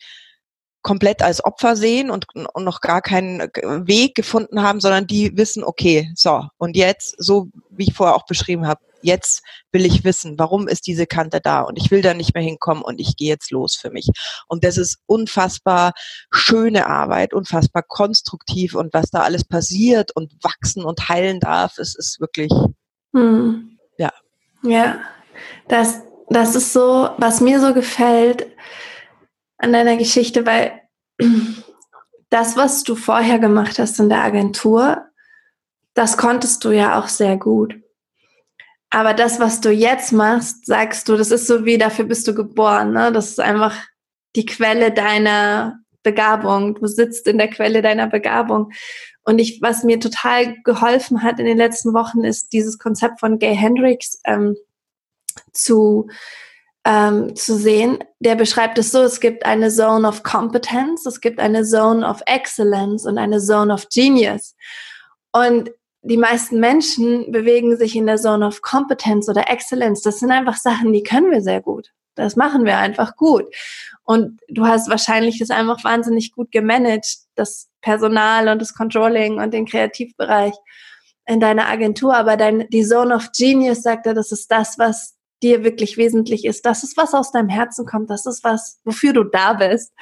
komplett als Opfer sehen und, und noch gar keinen Weg gefunden haben, sondern die wissen, okay, so, und jetzt, so wie ich vorher auch beschrieben habe, jetzt will ich wissen, warum ist diese Kante da und ich will da nicht mehr hinkommen und ich gehe jetzt los für mich. Und das ist unfassbar schöne Arbeit, unfassbar konstruktiv und was da alles passiert und wachsen und heilen darf, es ist wirklich, hm. ja. Ja, das, das ist so, was mir so gefällt, an deiner Geschichte, weil das, was du vorher gemacht hast in der Agentur, das konntest du ja auch sehr gut. Aber das, was du jetzt machst, sagst du, das ist so wie, dafür bist du geboren. Ne? Das ist einfach die Quelle deiner Begabung. Du sitzt in der Quelle deiner Begabung. Und ich, was mir total geholfen hat in den letzten Wochen, ist dieses Konzept von Gay Hendricks ähm, zu ähm, zu sehen. Der beschreibt es so, es gibt eine Zone of Competence, es gibt eine Zone of Excellence und eine Zone of Genius. Und die meisten Menschen bewegen sich in der Zone of Competence oder Excellence. Das sind einfach Sachen, die können wir sehr gut. Das machen wir einfach gut. Und du hast wahrscheinlich es einfach wahnsinnig gut gemanagt, das Personal und das Controlling und den Kreativbereich in deiner Agentur. Aber dein, die Zone of Genius sagt er, das ist das, was dir wirklich wesentlich ist. Das ist, was aus deinem Herzen kommt. Das ist was, wofür du da bist.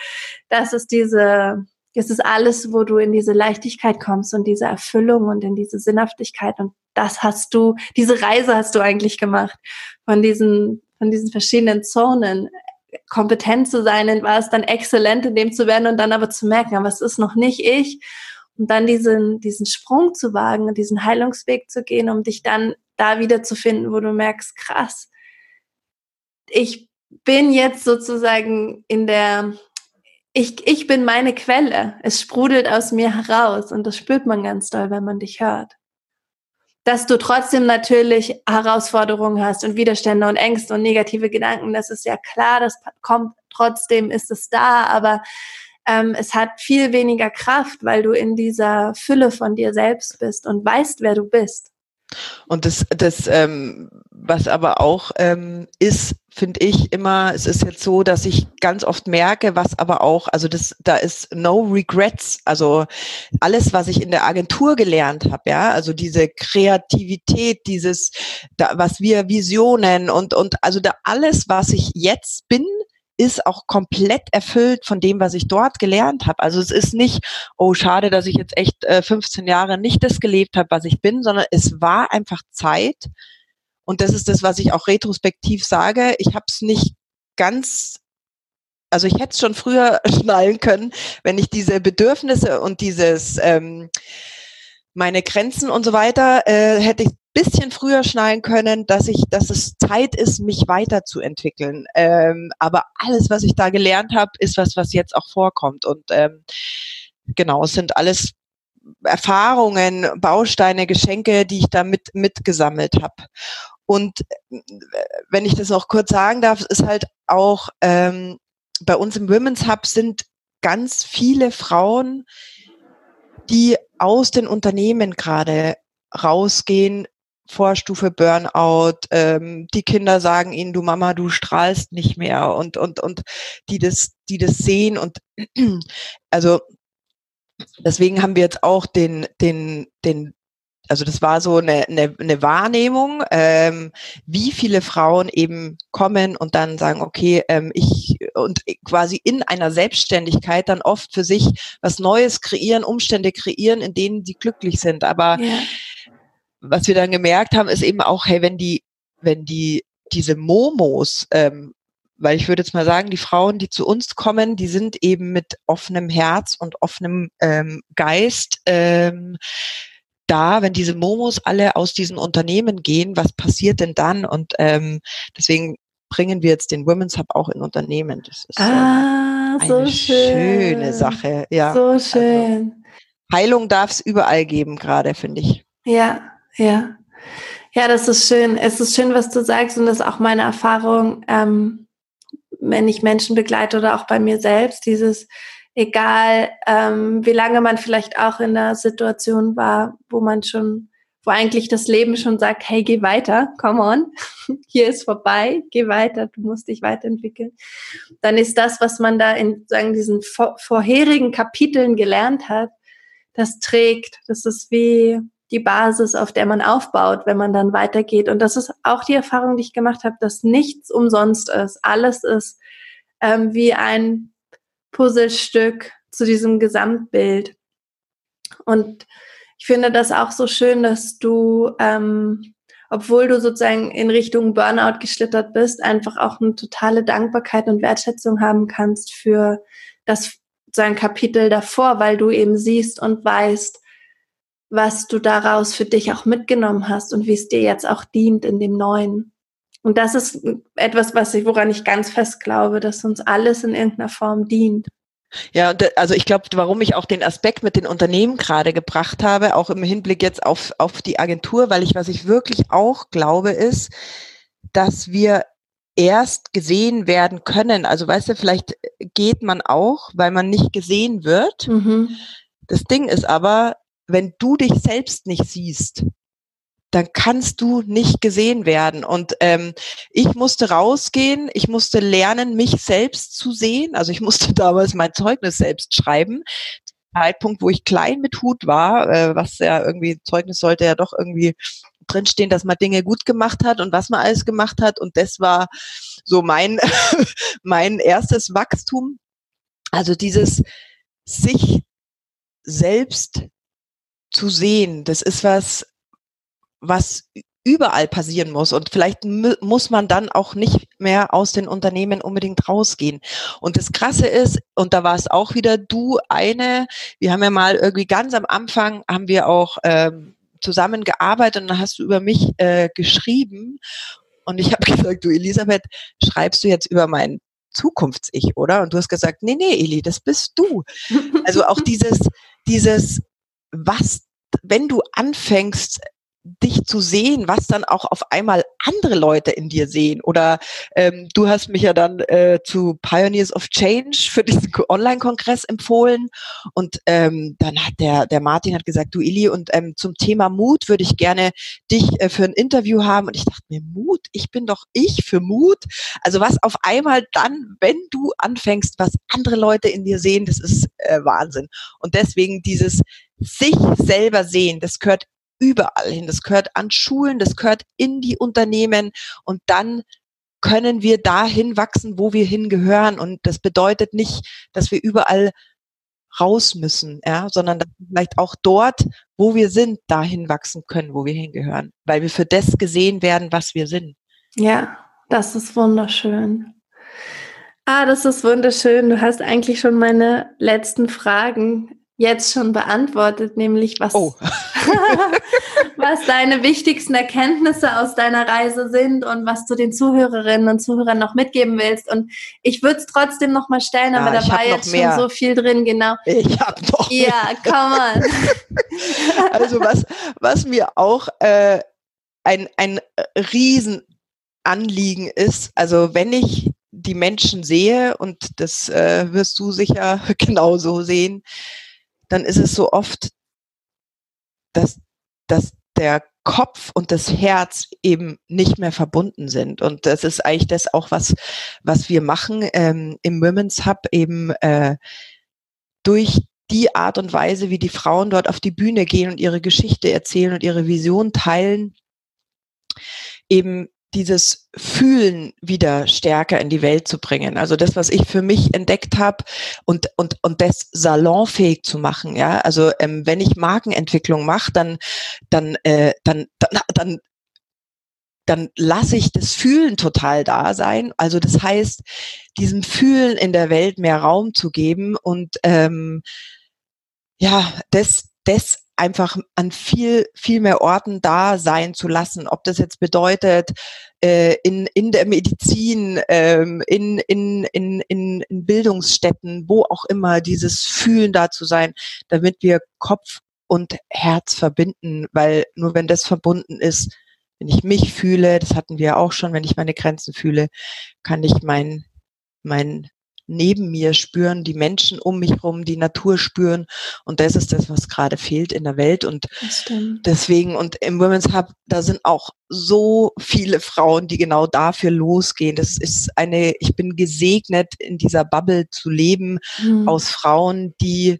Das ist diese, das ist alles, wo du in diese Leichtigkeit kommst und diese Erfüllung und in diese Sinnhaftigkeit. Und das hast du, diese Reise hast du eigentlich gemacht von diesen, von diesen verschiedenen Zonen. Kompetent zu sein, in was dann exzellent in dem zu werden und dann aber zu merken, aber es ist noch nicht ich. Und dann diesen, diesen Sprung zu wagen und diesen Heilungsweg zu gehen, um dich dann da wieder zu finden, wo du merkst, krass, ich bin jetzt sozusagen in der, ich, ich bin meine Quelle. Es sprudelt aus mir heraus und das spürt man ganz doll, wenn man dich hört. Dass du trotzdem natürlich Herausforderungen hast und Widerstände und Ängste und negative Gedanken, das ist ja klar, das kommt trotzdem, ist es da, aber ähm, es hat viel weniger Kraft, weil du in dieser Fülle von dir selbst bist und weißt, wer du bist. Und das, das ähm, was aber auch ähm, ist, finde ich immer, es ist jetzt so, dass ich ganz oft merke, was aber auch, also das, da ist no regrets, also alles, was ich in der Agentur gelernt habe, ja, also diese Kreativität, dieses, da, was wir Visionen und und also da alles, was ich jetzt bin, ist auch komplett erfüllt von dem, was ich dort gelernt habe. Also es ist nicht, oh schade, dass ich jetzt echt äh, 15 Jahre nicht das gelebt habe, was ich bin, sondern es war einfach Zeit. Und das ist das, was ich auch retrospektiv sage. Ich habe es nicht ganz also ich hätte es schon früher schnallen können, wenn ich diese Bedürfnisse und dieses ähm, meine Grenzen und so weiter äh, hätte ich bisschen früher schnallen können, dass ich, dass es Zeit ist, mich weiterzuentwickeln. Ähm, aber alles, was ich da gelernt habe, ist was, was jetzt auch vorkommt. Und ähm, genau, es sind alles Erfahrungen, Bausteine, Geschenke, die ich da mit, mitgesammelt habe. Und wenn ich das noch kurz sagen darf, ist halt auch ähm, bei uns im Women's Hub sind ganz viele Frauen, die aus den Unternehmen gerade rausgehen, Vorstufe Burnout, ähm, die Kinder sagen ihnen, du Mama, du strahlst nicht mehr und, und, und die das, die das sehen und also deswegen haben wir jetzt auch den, den, den also das war so eine, eine, eine Wahrnehmung, ähm, wie viele Frauen eben kommen und dann sagen, okay, ähm, ich und quasi in einer Selbstständigkeit dann oft für sich was Neues kreieren, Umstände kreieren, in denen sie glücklich sind. Aber ja. was wir dann gemerkt haben, ist eben auch, hey, wenn die, wenn die diese Momos ähm, weil ich würde jetzt mal sagen, die Frauen, die zu uns kommen, die sind eben mit offenem Herz und offenem ähm, Geist ähm, da, wenn diese Momos alle aus diesen Unternehmen gehen, was passiert denn dann? Und ähm, deswegen bringen wir jetzt den Women's Hub auch in Unternehmen. Das ist ah, ähm, eine so schön. schöne Sache. Ja, so also schön. Also, Heilung darf es überall geben, gerade, finde ich. Ja, ja. Ja, das ist schön. Es ist schön, was du sagst und das ist auch meine Erfahrung. Ähm, wenn ich Menschen begleite oder auch bei mir selbst, dieses, egal ähm, wie lange man vielleicht auch in der Situation war, wo man schon, wo eigentlich das Leben schon sagt, hey, geh weiter, come on, hier ist vorbei, geh weiter, du musst dich weiterentwickeln. Dann ist das, was man da in sagen, diesen vor, vorherigen Kapiteln gelernt hat, das trägt. Das ist wie, die Basis, auf der man aufbaut, wenn man dann weitergeht. Und das ist auch die Erfahrung, die ich gemacht habe, dass nichts umsonst ist. Alles ist ähm, wie ein Puzzlestück zu diesem Gesamtbild. Und ich finde das auch so schön, dass du, ähm, obwohl du sozusagen in Richtung Burnout geschlittert bist, einfach auch eine totale Dankbarkeit und Wertschätzung haben kannst für das sein Kapitel davor, weil du eben siehst und weißt, was du daraus für dich auch mitgenommen hast und wie es dir jetzt auch dient in dem Neuen. Und das ist etwas, was ich, woran ich ganz fest glaube, dass uns alles in irgendeiner Form dient. Ja, also ich glaube, warum ich auch den Aspekt mit den Unternehmen gerade gebracht habe, auch im Hinblick jetzt auf, auf die Agentur, weil ich, was ich wirklich auch glaube, ist, dass wir erst gesehen werden können. Also weißt du, vielleicht geht man auch, weil man nicht gesehen wird. Mhm. Das Ding ist aber, wenn du dich selbst nicht siehst, dann kannst du nicht gesehen werden. Und ähm, ich musste rausgehen, ich musste lernen, mich selbst zu sehen. Also ich musste damals mein Zeugnis selbst schreiben. Zeitpunkt, wo ich klein mit Hut war, äh, was ja irgendwie, Zeugnis sollte ja doch irgendwie drinstehen, dass man Dinge gut gemacht hat und was man alles gemacht hat. Und das war so mein, mein erstes Wachstum. Also dieses sich selbst zu sehen. Das ist was, was überall passieren muss. Und vielleicht muss man dann auch nicht mehr aus den Unternehmen unbedingt rausgehen. Und das Krasse ist, und da war es auch wieder du eine, wir haben ja mal irgendwie ganz am Anfang, haben wir auch ähm, zusammengearbeitet und dann hast du über mich äh, geschrieben. Und ich habe gesagt, du Elisabeth, schreibst du jetzt über mein Zukunfts-Ich, oder? Und du hast gesagt, nee, nee, Eli, das bist du. Also auch dieses, dieses, was, wenn du anfängst, dich zu sehen, was dann auch auf einmal andere Leute in dir sehen. Oder ähm, du hast mich ja dann äh, zu Pioneers of Change für diesen Online-Kongress empfohlen. Und ähm, dann hat der, der Martin hat gesagt, du Ili, und ähm, zum Thema Mut würde ich gerne dich äh, für ein Interview haben. Und ich dachte mir, Mut, ich bin doch ich für Mut. Also was auf einmal dann, wenn du anfängst, was andere Leute in dir sehen, das ist äh, Wahnsinn. Und deswegen dieses sich selber sehen, das gehört überall hin. Das gehört an Schulen, das gehört in die Unternehmen und dann können wir dahin wachsen, wo wir hingehören. Und das bedeutet nicht, dass wir überall raus müssen, ja, sondern dass wir vielleicht auch dort, wo wir sind, dahin wachsen können, wo wir hingehören, weil wir für das gesehen werden, was wir sind. Ja, das ist wunderschön. Ah, das ist wunderschön. Du hast eigentlich schon meine letzten Fragen jetzt schon beantwortet, nämlich was, oh. was deine wichtigsten Erkenntnisse aus deiner Reise sind und was du den Zuhörerinnen und Zuhörern noch mitgeben willst. Und ich würde es trotzdem noch mal stellen, aber ja, da war jetzt schon so viel drin, genau. Ich habe noch Ja, come on. also was, was mir auch äh, ein, ein Riesenanliegen ist, also wenn ich die Menschen sehe, und das äh, wirst du sicher genauso sehen, dann ist es so oft, dass, dass der Kopf und das Herz eben nicht mehr verbunden sind. Und das ist eigentlich das auch, was, was wir machen ähm, im Women's Hub eben äh, durch die Art und Weise, wie die Frauen dort auf die Bühne gehen und ihre Geschichte erzählen und ihre Vision teilen, eben dieses Fühlen wieder stärker in die Welt zu bringen. Also das, was ich für mich entdeckt habe und, und, und das salonfähig zu machen. Ja, also ähm, wenn ich Markenentwicklung mache, dann, dann, äh, dann, dann, dann dann lasse ich das Fühlen total da sein. Also das heißt, diesem Fühlen in der Welt mehr Raum zu geben und ähm, ja, das, das einfach an viel, viel mehr Orten da sein zu lassen. Ob das jetzt bedeutet, äh, in, in der Medizin, ähm, in, in, in, in, in Bildungsstätten, wo auch immer, dieses Fühlen da zu sein, damit wir Kopf und Herz verbinden, weil nur wenn das verbunden ist, wenn ich mich fühle, das hatten wir auch schon, wenn ich meine Grenzen fühle, kann ich mein, mein neben mir spüren, die Menschen um mich herum, die Natur spüren. Und das ist das, was gerade fehlt in der Welt. Und deswegen, und im Women's Hub, da sind auch so viele Frauen, die genau dafür losgehen. Das ist eine, ich bin gesegnet, in dieser Bubble zu leben, mhm. aus Frauen, die,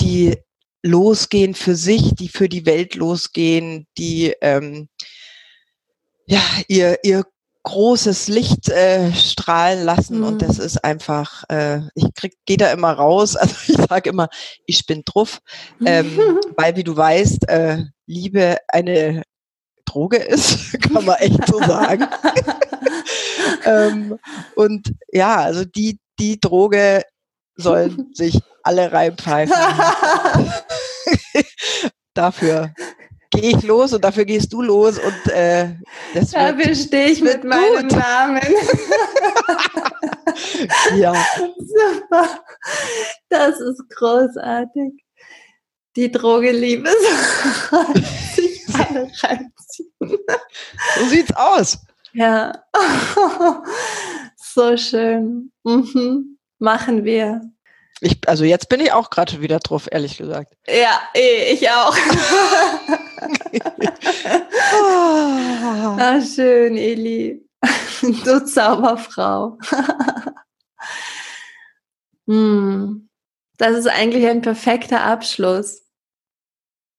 die losgehen für sich, die für die Welt losgehen, die ähm, ja ihr ihr großes Licht äh, strahlen lassen mhm. und das ist einfach, äh, ich krieg, gehe da immer raus, also ich sage immer, ich bin drauf, ähm, weil wie du weißt, äh, Liebe eine Droge ist, kann man echt so sagen. ähm, und ja, also die, die Droge sollen sich alle reinpfeifen. Dafür gehe ich los und dafür gehst du los und äh, das Dafür stehe ich mit meinem gut. Namen. ja. Super. Das ist großartig. Die Droge Liebe sich alle reinziehen. So sieht's aus. Ja. So schön. Mhm. Machen wir. Ich, also jetzt bin ich auch gerade wieder drauf, ehrlich gesagt. Ja, eh, ich auch. ah, schön, Eli. Du Zauberfrau. hm. Das ist eigentlich ein perfekter Abschluss.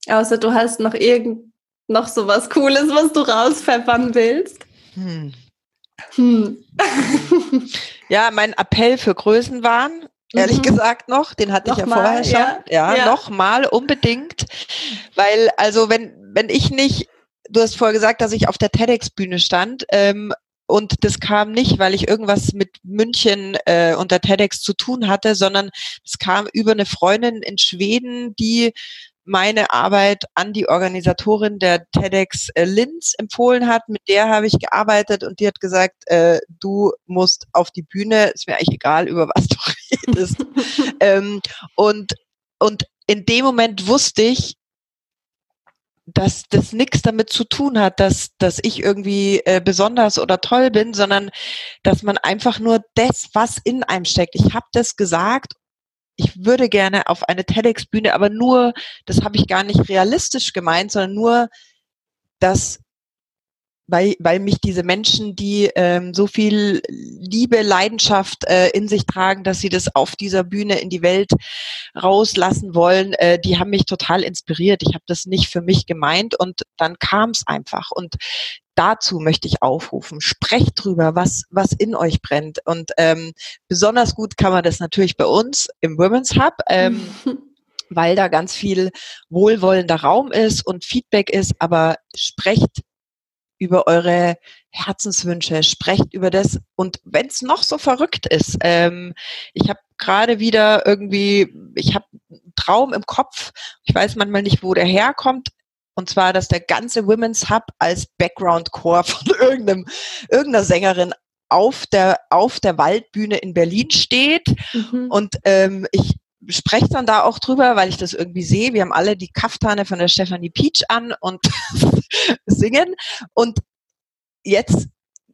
Außer du hast noch irgend noch so was Cooles, was du rauspfeffern willst. Hm. Hm. ja, mein Appell für Größenwahn ehrlich mhm. gesagt noch. Den hatte noch ich ja mal, vorher schon. Ja, ja, ja. nochmal unbedingt. Weil, also wenn, wenn ich nicht, du hast vorher gesagt, dass ich auf der TEDx-Bühne stand, ähm, und das kam nicht, weil ich irgendwas mit München äh, und der TEDx zu tun hatte, sondern es kam über eine Freundin in Schweden, die meine Arbeit an die Organisatorin der TEDx äh, Linz empfohlen hat. Mit der habe ich gearbeitet und die hat gesagt, äh, du musst auf die Bühne, ist mir eigentlich egal, über was du redest. ähm, und, und in dem Moment wusste ich, dass das nichts damit zu tun hat, dass, dass ich irgendwie äh, besonders oder toll bin, sondern dass man einfach nur das, was in einem steckt. Ich habe das gesagt ich würde gerne auf eine TEDx-Bühne, aber nur, das habe ich gar nicht realistisch gemeint, sondern nur, dass weil, weil mich diese Menschen, die ähm, so viel Liebe, Leidenschaft äh, in sich tragen, dass sie das auf dieser Bühne in die Welt rauslassen wollen, äh, die haben mich total inspiriert. Ich habe das nicht für mich gemeint und dann kam es einfach. Und dazu möchte ich aufrufen. Sprecht drüber, was, was in euch brennt. Und ähm, besonders gut kann man das natürlich bei uns im Women's Hub. Ähm, weil da ganz viel wohlwollender Raum ist und Feedback ist, aber sprecht über eure Herzenswünsche, sprecht über das und wenn es noch so verrückt ist, ähm, ich habe gerade wieder irgendwie, ich habe einen Traum im Kopf, ich weiß manchmal nicht, wo der herkommt, und zwar, dass der ganze Women's Hub als Background Core von irgendeinem, irgendeiner Sängerin auf der, auf der Waldbühne in Berlin steht. Mhm. Und ähm, ich spreche dann da auch drüber, weil ich das irgendwie sehe. Wir haben alle die Kaftane von der Stephanie Peach an und singen. Und jetzt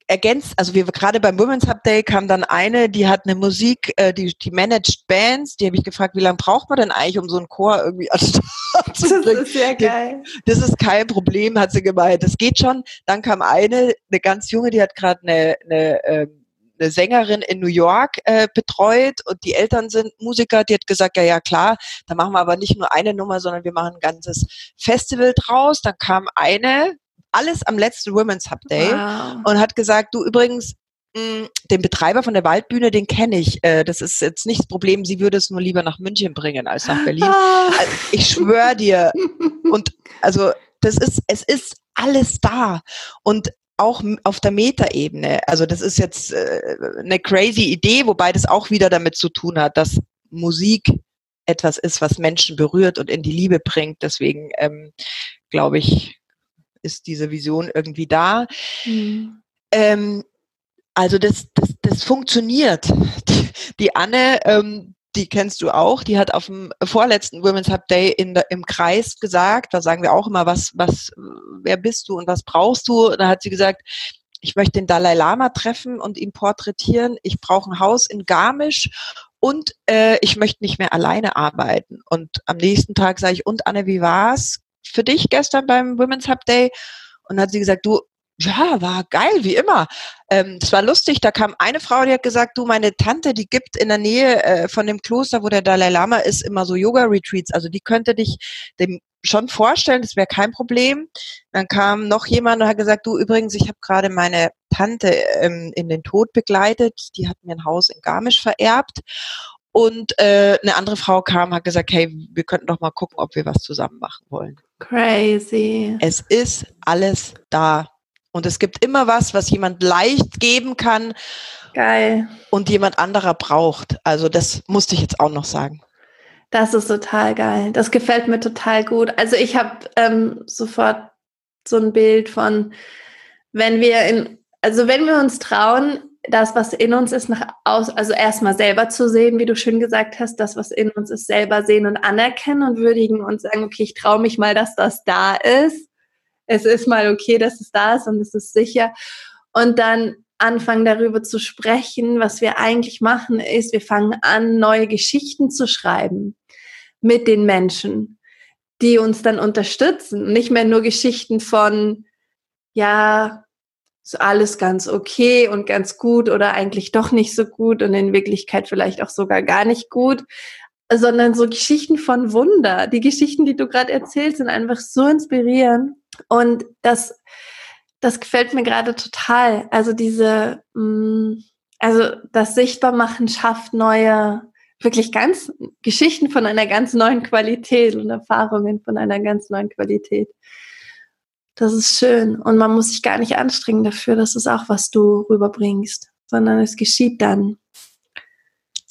ergänzt, also wir gerade beim Women's Hub Day kam dann eine, die hat eine Musik, äh, die, die managed Bands, die habe ich gefragt, wie lange braucht man denn eigentlich, um so einen Chor irgendwie an Das ist sehr geil. Das ist kein Problem, hat sie gemeint. Das geht schon. Dann kam eine, eine ganz junge, die hat gerade eine, eine ähm, eine Sängerin in New York äh, betreut und die Eltern sind Musiker. Die hat gesagt, ja, ja, klar, da machen wir aber nicht nur eine Nummer, sondern wir machen ein ganzes Festival draus. Dann kam eine, alles am letzten Women's Hub Day wow. und hat gesagt, du übrigens, mh, den Betreiber von der Waldbühne, den kenne ich. Äh, das ist jetzt nicht das Problem. Sie würde es nur lieber nach München bringen als nach Berlin. Ah. Also, ich schwöre dir. Und also das ist, es ist alles da. Und auch auf der Metaebene. Also das ist jetzt äh, eine crazy Idee, wobei das auch wieder damit zu tun hat, dass Musik etwas ist, was Menschen berührt und in die Liebe bringt. Deswegen ähm, glaube ich, ist diese Vision irgendwie da. Mhm. Ähm, also das, das, das funktioniert. Die, die Anne, ähm, die kennst du auch, die hat auf dem vorletzten Women's Hub Day in im Kreis gesagt, da sagen wir auch immer, was, was, wer bist du und was brauchst du? Da hat sie gesagt, ich möchte den Dalai Lama treffen und ihn porträtieren. Ich brauche ein Haus in Garmisch und äh, ich möchte nicht mehr alleine arbeiten. Und am nächsten Tag sage ich, und Anne, wie war's für dich gestern beim Women's Hub Day? Und dann hat sie gesagt, du, ja, war geil, wie immer. Ähm, es war lustig, da kam eine Frau, die hat gesagt, du, meine Tante, die gibt in der Nähe äh, von dem Kloster, wo der Dalai Lama ist, immer so Yoga-Retreats. Also die könnte dich dem schon vorstellen, das wäre kein Problem. Dann kam noch jemand und hat gesagt, du, übrigens, ich habe gerade meine Tante ähm, in den Tod begleitet. Die hat mir ein Haus in Garmisch vererbt. Und äh, eine andere Frau kam, hat gesagt, hey, wir könnten doch mal gucken, ob wir was zusammen machen wollen. Crazy. Es ist alles da. Und es gibt immer was, was jemand leicht geben kann. Geil. Und jemand anderer braucht. Also das musste ich jetzt auch noch sagen. Das ist total geil. Das gefällt mir total gut. Also ich habe ähm, sofort so ein Bild von, wenn wir in, also wenn wir uns trauen, das, was in uns ist, nach aus, also erstmal selber zu sehen, wie du schön gesagt hast, das, was in uns ist, selber sehen und anerkennen und würdigen und sagen, okay, ich traue mich mal, dass das da ist es ist mal okay, dass es da ist und es ist sicher. Und dann anfangen darüber zu sprechen, was wir eigentlich machen, ist, wir fangen an, neue Geschichten zu schreiben mit den Menschen, die uns dann unterstützen. Nicht mehr nur Geschichten von, ja, ist alles ganz okay und ganz gut oder eigentlich doch nicht so gut und in Wirklichkeit vielleicht auch sogar gar nicht gut, sondern so Geschichten von Wunder. Die Geschichten, die du gerade erzählst, sind einfach so inspirierend. Und das, das gefällt mir gerade total. Also diese, mm, also das Sichtbarmachen schafft neue, wirklich ganz Geschichten von einer ganz neuen Qualität und Erfahrungen von einer ganz neuen Qualität. Das ist schön. Und man muss sich gar nicht anstrengen dafür. Das ist auch, was du rüberbringst, sondern es geschieht dann.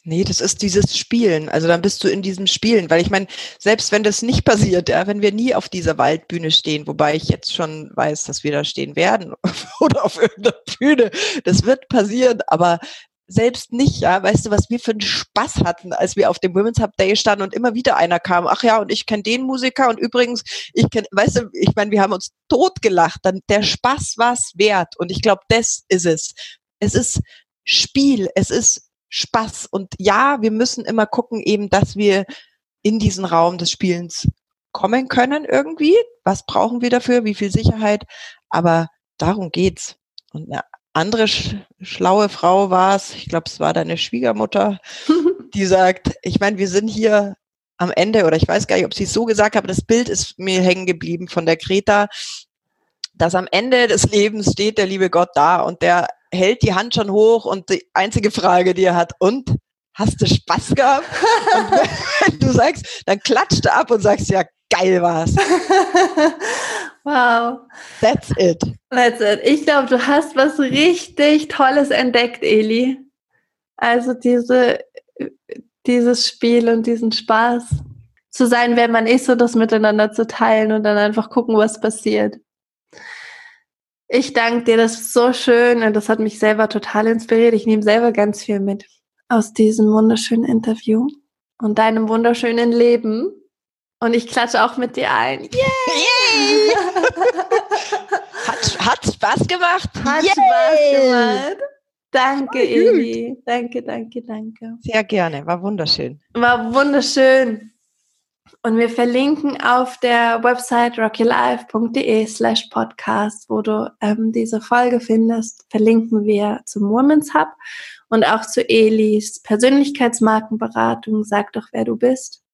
Nee, das ist dieses Spielen. Also dann bist du in diesem Spielen, weil ich meine, selbst wenn das nicht passiert, ja, wenn wir nie auf dieser Waldbühne stehen, wobei ich jetzt schon weiß, dass wir da stehen werden oder auf irgendeiner Bühne, das wird passieren, aber selbst nicht, ja, weißt du, was wir für einen Spaß hatten, als wir auf dem Women's Hub Day standen und immer wieder einer kam, ach ja, und ich kenne den Musiker und übrigens, ich kenne, weißt du, ich meine, wir haben uns totgelacht, dann der Spaß war's wert. Und ich glaube, das ist es. Es ist Spiel, es ist Spaß. Und ja, wir müssen immer gucken eben, dass wir in diesen Raum des Spielens kommen können irgendwie. Was brauchen wir dafür? Wie viel Sicherheit? Aber darum geht's. Und eine andere sch schlaue Frau war es, ich glaube, es war deine Schwiegermutter, die sagt, ich meine, wir sind hier am Ende, oder ich weiß gar nicht, ob sie es so gesagt hat, aber das Bild ist mir hängen geblieben von der Greta, dass am Ende des Lebens steht der liebe Gott da und der hält die Hand schon hoch und die einzige Frage, die er hat, und hast du Spaß gehabt? und wenn du sagst, dann klatscht er ab und sagst, ja, geil war's. wow. That's it. That's it. Ich glaube, du hast was richtig Tolles entdeckt, Eli. Also diese, dieses Spiel und diesen Spaß zu sein, wer man ist und das miteinander zu teilen und dann einfach gucken, was passiert. Ich danke dir, das ist so schön und das hat mich selber total inspiriert. Ich nehme selber ganz viel mit aus diesem wunderschönen Interview und deinem wunderschönen Leben. Und ich klatsche auch mit dir ein. Yay! hat, hat Spaß gemacht. Hat Yay! Spaß gemacht. Danke, Eli. Danke, danke, danke. Sehr gerne. War wunderschön. War wunderschön. Und wir verlinken auf der Website rockylife.de slash podcast, wo du ähm, diese Folge findest, verlinken wir zum Women's Hub und auch zu Elis Persönlichkeitsmarkenberatung. Sag doch, wer du bist.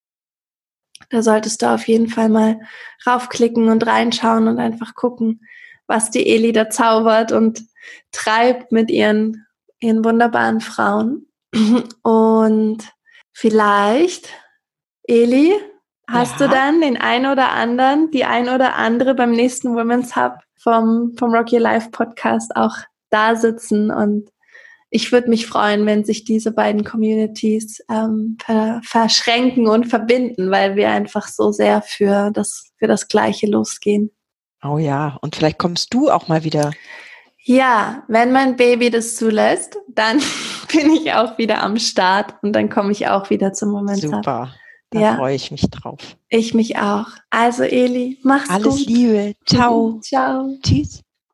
Da solltest du auf jeden Fall mal raufklicken und reinschauen und einfach gucken, was die Eli da zaubert und treibt mit ihren, ihren wunderbaren Frauen. Und vielleicht, Eli, hast ja. du dann den ein oder anderen, die ein oder andere beim nächsten Women's Hub vom, vom Rock Your Life Podcast auch da sitzen und ich würde mich freuen, wenn sich diese beiden Communities ähm, ver verschränken und verbinden, weil wir einfach so sehr für das, für das Gleiche losgehen. Oh ja, und vielleicht kommst du auch mal wieder. Ja, wenn mein Baby das zulässt, dann bin ich auch wieder am Start und dann komme ich auch wieder zum Moment. Super. Da ja. freue ich mich drauf. Ich mich auch. Also Eli, mach's Alles gut. Alles Liebe. Ciao. Ciao. Tschüss.